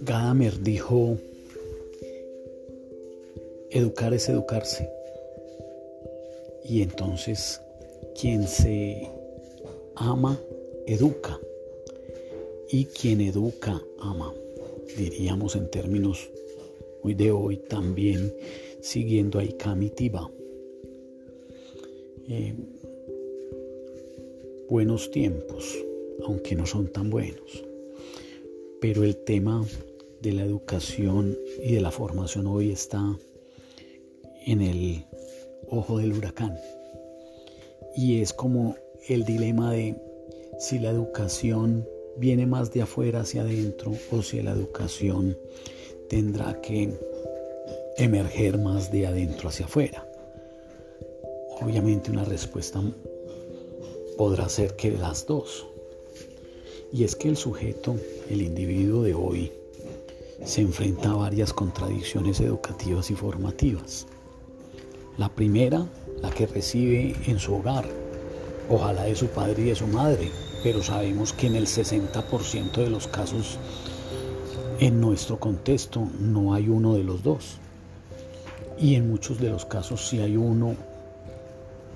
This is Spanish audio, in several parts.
Gadamer dijo, educar es educarse. Y entonces quien se ama, educa. Y quien educa, ama. Diríamos en términos muy de hoy también, siguiendo a Ikami eh, buenos tiempos, aunque no son tan buenos. Pero el tema de la educación y de la formación hoy está en el ojo del huracán. Y es como el dilema de si la educación viene más de afuera hacia adentro o si la educación tendrá que emerger más de adentro hacia afuera. Obviamente una respuesta podrá ser que las dos. Y es que el sujeto, el individuo de hoy, se enfrenta a varias contradicciones educativas y formativas. La primera, la que recibe en su hogar, ojalá de su padre y de su madre, pero sabemos que en el 60% de los casos en nuestro contexto no hay uno de los dos. Y en muchos de los casos si hay uno,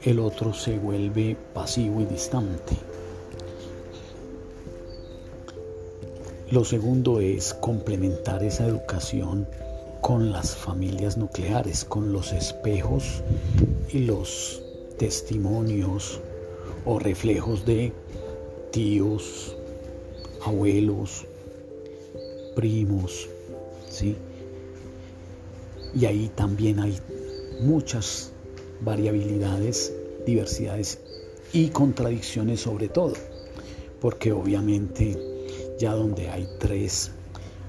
el otro se vuelve pasivo y distante. Lo segundo es complementar esa educación con las familias nucleares, con los espejos y los testimonios o reflejos de tíos, abuelos, primos, ¿sí? Y ahí también hay muchas variabilidades, diversidades y contradicciones sobre todo, porque obviamente ya donde hay tres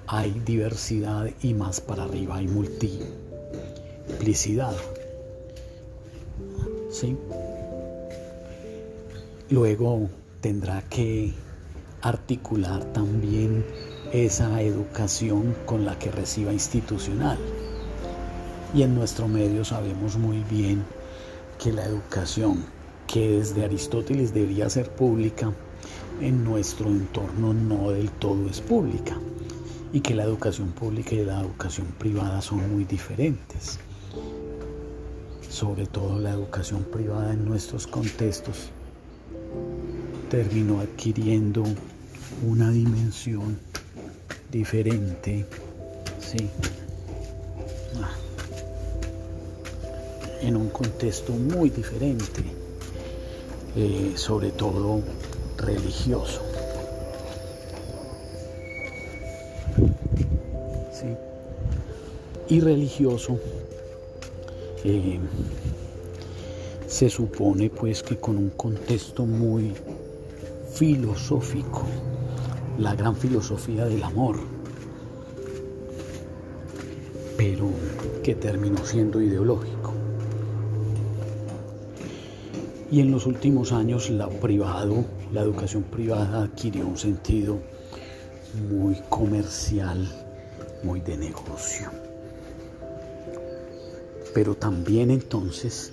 hay diversidad y más para arriba hay multiplicidad. ¿Sí? Luego tendrá que articular también esa educación con la que reciba institucional. Y en nuestro medio sabemos muy bien que la educación que desde Aristóteles debería ser pública, en nuestro entorno no del todo es pública y que la educación pública y la educación privada son muy diferentes. Sobre todo la educación privada en nuestros contextos terminó adquiriendo una dimensión diferente, sí, en un contexto muy diferente, eh, sobre todo religioso. Y religioso eh, se supone pues que con un contexto muy filosófico, la gran filosofía del amor, pero que terminó siendo ideológico. Y en los últimos años la privado, la educación privada adquirió un sentido muy comercial, muy de negocio. Pero también entonces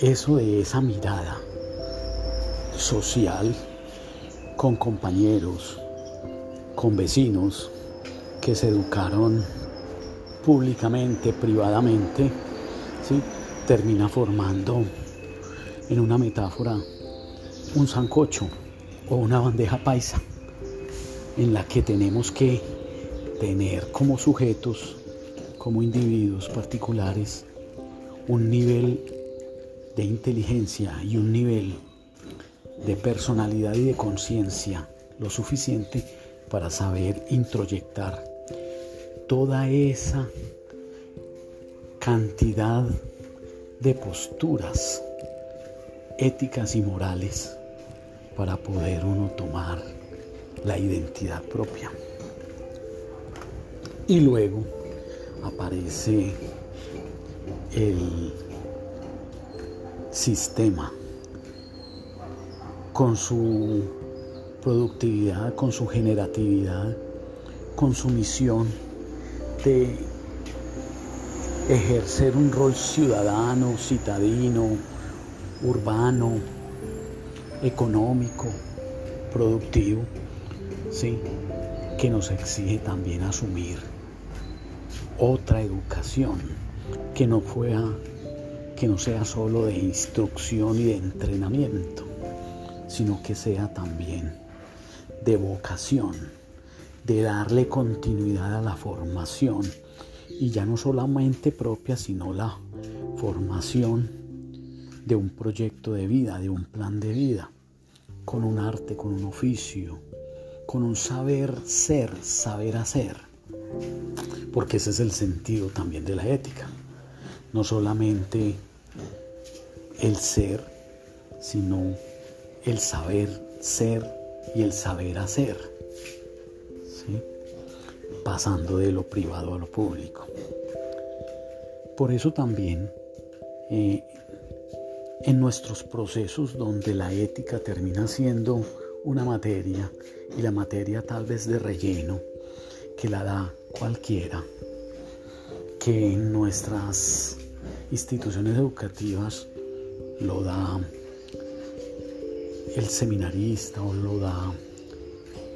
eso de esa mirada social con compañeros, con vecinos que se educaron públicamente, privadamente, ¿sí? termina formando en una metáfora, un sancocho o una bandeja paisa en la que tenemos que tener como sujetos, como individuos particulares, un nivel de inteligencia y un nivel de personalidad y de conciencia lo suficiente para saber introyectar toda esa cantidad de posturas éticas y morales para poder uno tomar la identidad propia. Y luego aparece el sistema con su productividad, con su generatividad, con su misión de ejercer un rol ciudadano, citadino, urbano, económico, productivo, ¿sí? que nos exige también asumir otra educación que no, que no sea solo de instrucción y de entrenamiento, sino que sea también de vocación, de darle continuidad a la formación y ya no solamente propia, sino la formación de un proyecto de vida, de un plan de vida, con un arte, con un oficio, con un saber ser, saber hacer, porque ese es el sentido también de la ética, no solamente el ser, sino el saber ser y el saber hacer, pasando de lo privado a lo público. Por eso también eh, en nuestros procesos donde la ética termina siendo una materia y la materia tal vez de relleno que la da cualquiera, que en nuestras instituciones educativas lo da el seminarista o lo da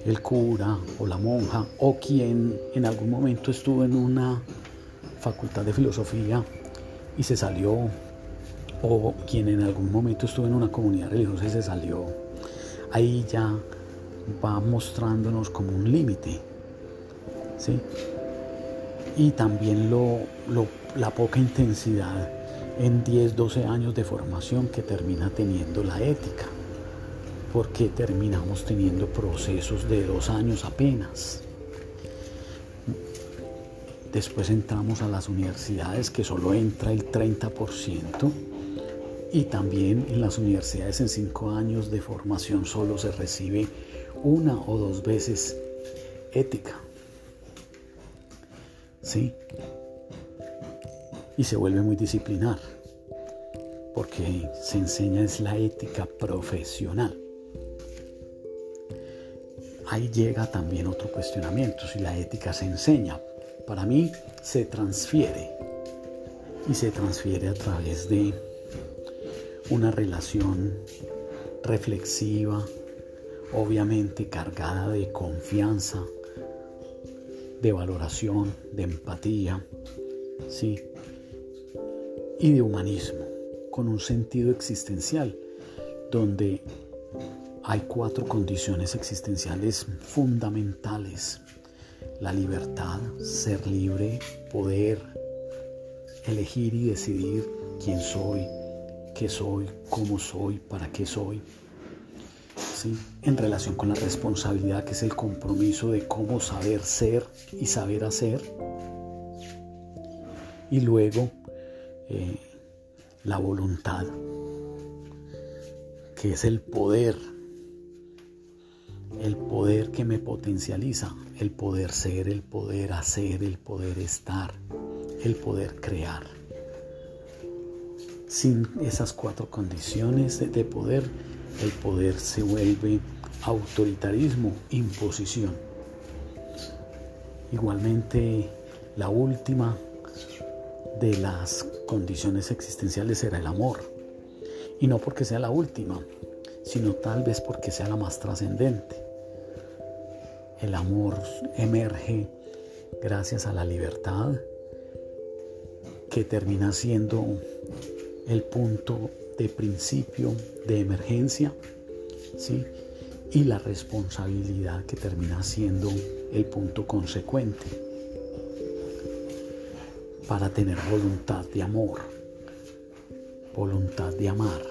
el cura o la monja o quien en algún momento estuvo en una facultad de filosofía y se salió o quien en algún momento estuvo en una comunidad religiosa y se salió, ahí ya va mostrándonos como un límite. ¿sí? Y también lo, la poca intensidad en 10, 12 años de formación que termina teniendo la ética, porque terminamos teniendo procesos de dos años apenas. Después entramos a las universidades que solo entra el 30% y también en las universidades en cinco años de formación solo se recibe una o dos veces ética. ¿Sí? Y se vuelve muy disciplinar, porque se enseña es la ética profesional. Ahí llega también otro cuestionamiento, si la ética se enseña. Para mí se transfiere y se transfiere a través de una relación reflexiva, obviamente cargada de confianza, de valoración, de empatía, ¿sí? y de humanismo, con un sentido existencial, donde hay cuatro condiciones existenciales fundamentales. La libertad, ser libre, poder elegir y decidir quién soy, qué soy, cómo soy, para qué soy. ¿Sí? En relación con la responsabilidad que es el compromiso de cómo saber ser y saber hacer. Y luego eh, la voluntad, que es el poder, el poder que me potencializa, el poder ser, el poder hacer, el poder estar, el poder crear. Sin esas cuatro condiciones de poder, el poder se vuelve autoritarismo, imposición. Igualmente, la última de las condiciones existenciales será el amor. Y no porque sea la última, sino tal vez porque sea la más trascendente. El amor emerge gracias a la libertad, que termina siendo el punto de principio de emergencia, ¿sí? Y la responsabilidad que termina siendo el punto consecuente para tener voluntad de amor, voluntad de amar,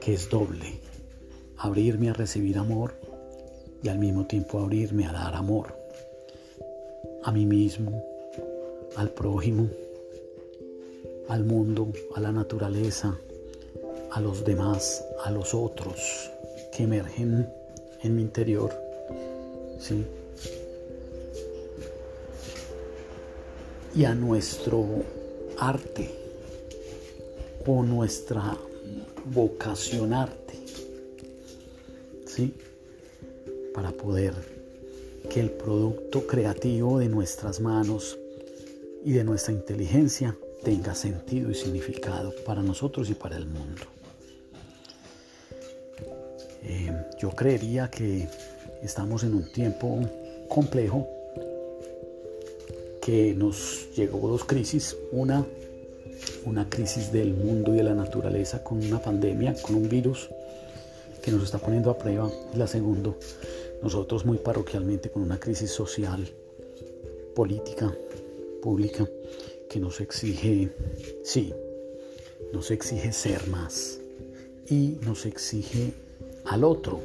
que es doble, abrirme a recibir amor y al mismo tiempo abrirme a dar amor a mí mismo, al prójimo, al mundo, a la naturaleza, a los demás, a los otros que emergen en mi interior. ¿sí? Y a nuestro arte o nuestra vocación arte. ¿sí? Para poder que el producto creativo de nuestras manos y de nuestra inteligencia tenga sentido y significado para nosotros y para el mundo. yo creería que estamos en un tiempo complejo que nos llegó dos crisis. Una, una crisis del mundo y de la naturaleza con una pandemia, con un virus que nos está poniendo a prueba. Y la segunda, nosotros muy parroquialmente con una crisis social, política, pública, que nos exige, sí, nos exige ser más y nos exige al otro.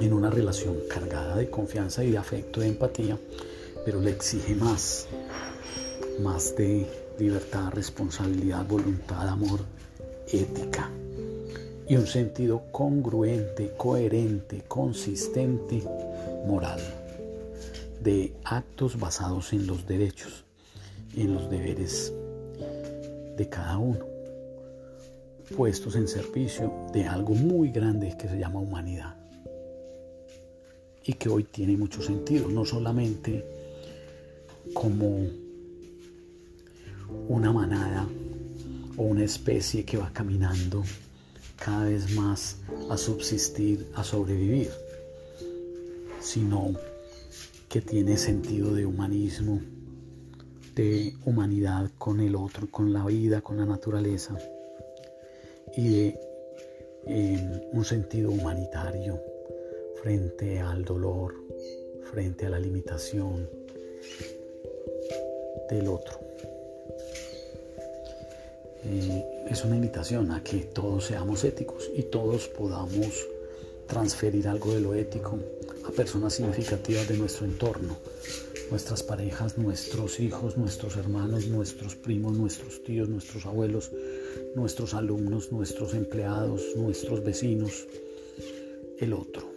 En una relación cargada de confianza y de afecto, de empatía, pero le exige más, más de libertad, responsabilidad, voluntad, amor, ética. Y un sentido congruente, coherente, consistente, moral, de actos basados en los derechos, en los deberes de cada uno, puestos en servicio de algo muy grande que se llama humanidad y que hoy tiene mucho sentido, no solamente como una manada o una especie que va caminando cada vez más a subsistir, a sobrevivir, sino que tiene sentido de humanismo, de humanidad con el otro, con la vida, con la naturaleza y de eh, un sentido humanitario frente al dolor, frente a la limitación del otro. Eh, es una invitación a que todos seamos éticos y todos podamos transferir algo de lo ético a personas significativas de nuestro entorno, nuestras parejas, nuestros hijos, nuestros hermanos, nuestros primos, nuestros tíos, nuestros abuelos, nuestros alumnos, nuestros empleados, nuestros vecinos, el otro